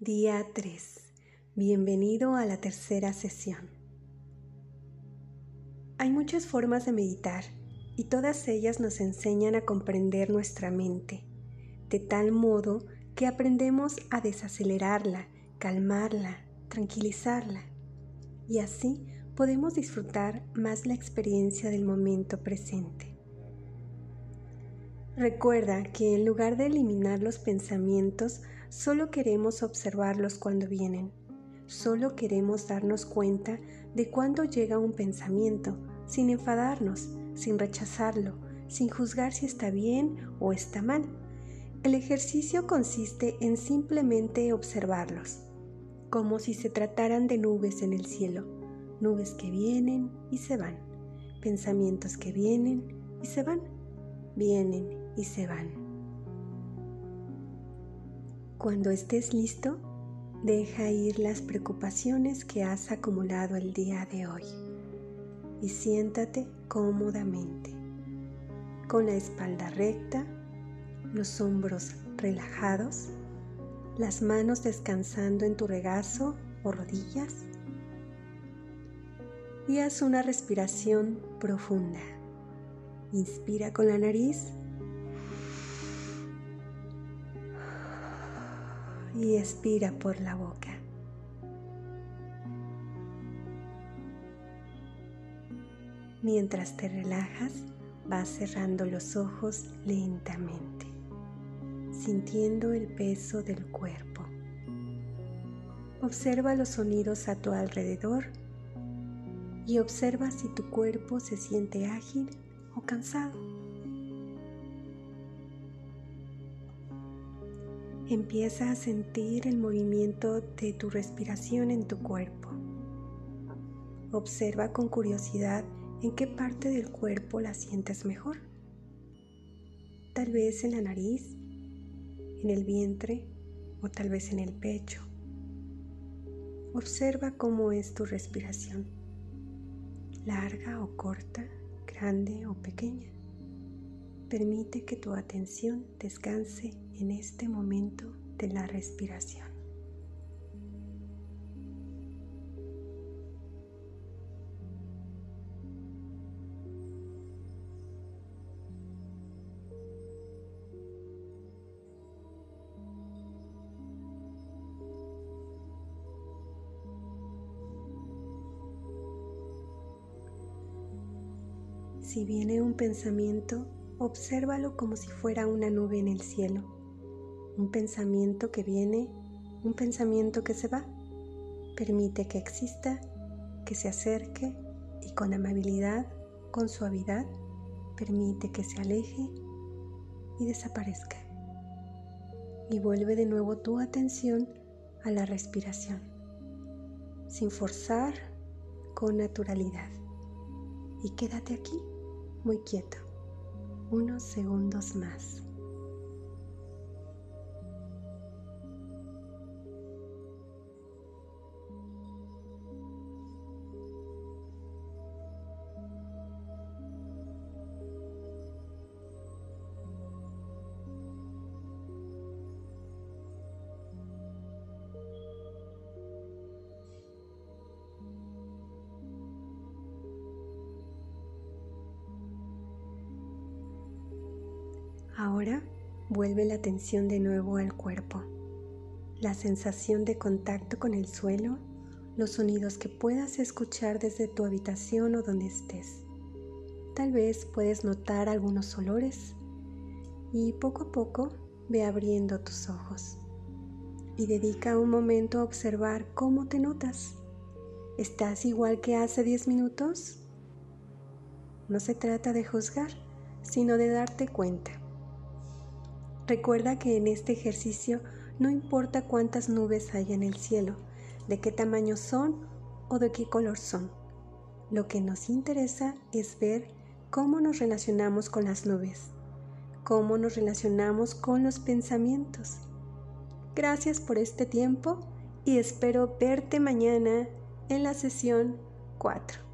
Día 3. Bienvenido a la tercera sesión. Hay muchas formas de meditar y todas ellas nos enseñan a comprender nuestra mente, de tal modo que aprendemos a desacelerarla, calmarla, tranquilizarla, y así podemos disfrutar más la experiencia del momento presente. Recuerda que en lugar de eliminar los pensamientos, Solo queremos observarlos cuando vienen. Solo queremos darnos cuenta de cuándo llega un pensamiento, sin enfadarnos, sin rechazarlo, sin juzgar si está bien o está mal. El ejercicio consiste en simplemente observarlos, como si se trataran de nubes en el cielo, nubes que vienen y se van, pensamientos que vienen y se van, vienen y se van. Cuando estés listo, deja ir las preocupaciones que has acumulado el día de hoy y siéntate cómodamente, con la espalda recta, los hombros relajados, las manos descansando en tu regazo o rodillas y haz una respiración profunda. Inspira con la nariz y expira por la boca. Mientras te relajas, vas cerrando los ojos lentamente, sintiendo el peso del cuerpo. Observa los sonidos a tu alrededor y observa si tu cuerpo se siente ágil o cansado. Empieza a sentir el movimiento de tu respiración en tu cuerpo. Observa con curiosidad en qué parte del cuerpo la sientes mejor. Tal vez en la nariz, en el vientre o tal vez en el pecho. Observa cómo es tu respiración, larga o corta, grande o pequeña. Permite que tu atención descanse en este momento de la respiración. Si viene un pensamiento, Obsérvalo como si fuera una nube en el cielo, un pensamiento que viene, un pensamiento que se va. Permite que exista, que se acerque y con amabilidad, con suavidad, permite que se aleje y desaparezca. Y vuelve de nuevo tu atención a la respiración, sin forzar, con naturalidad. Y quédate aquí, muy quieto unos segundos más. Ahora vuelve la atención de nuevo al cuerpo, la sensación de contacto con el suelo, los sonidos que puedas escuchar desde tu habitación o donde estés. Tal vez puedes notar algunos olores y poco a poco ve abriendo tus ojos y dedica un momento a observar cómo te notas. ¿Estás igual que hace 10 minutos? No se trata de juzgar, sino de darte cuenta. Recuerda que en este ejercicio no importa cuántas nubes hay en el cielo, de qué tamaño son o de qué color son. Lo que nos interesa es ver cómo nos relacionamos con las nubes, cómo nos relacionamos con los pensamientos. Gracias por este tiempo y espero verte mañana en la sesión 4.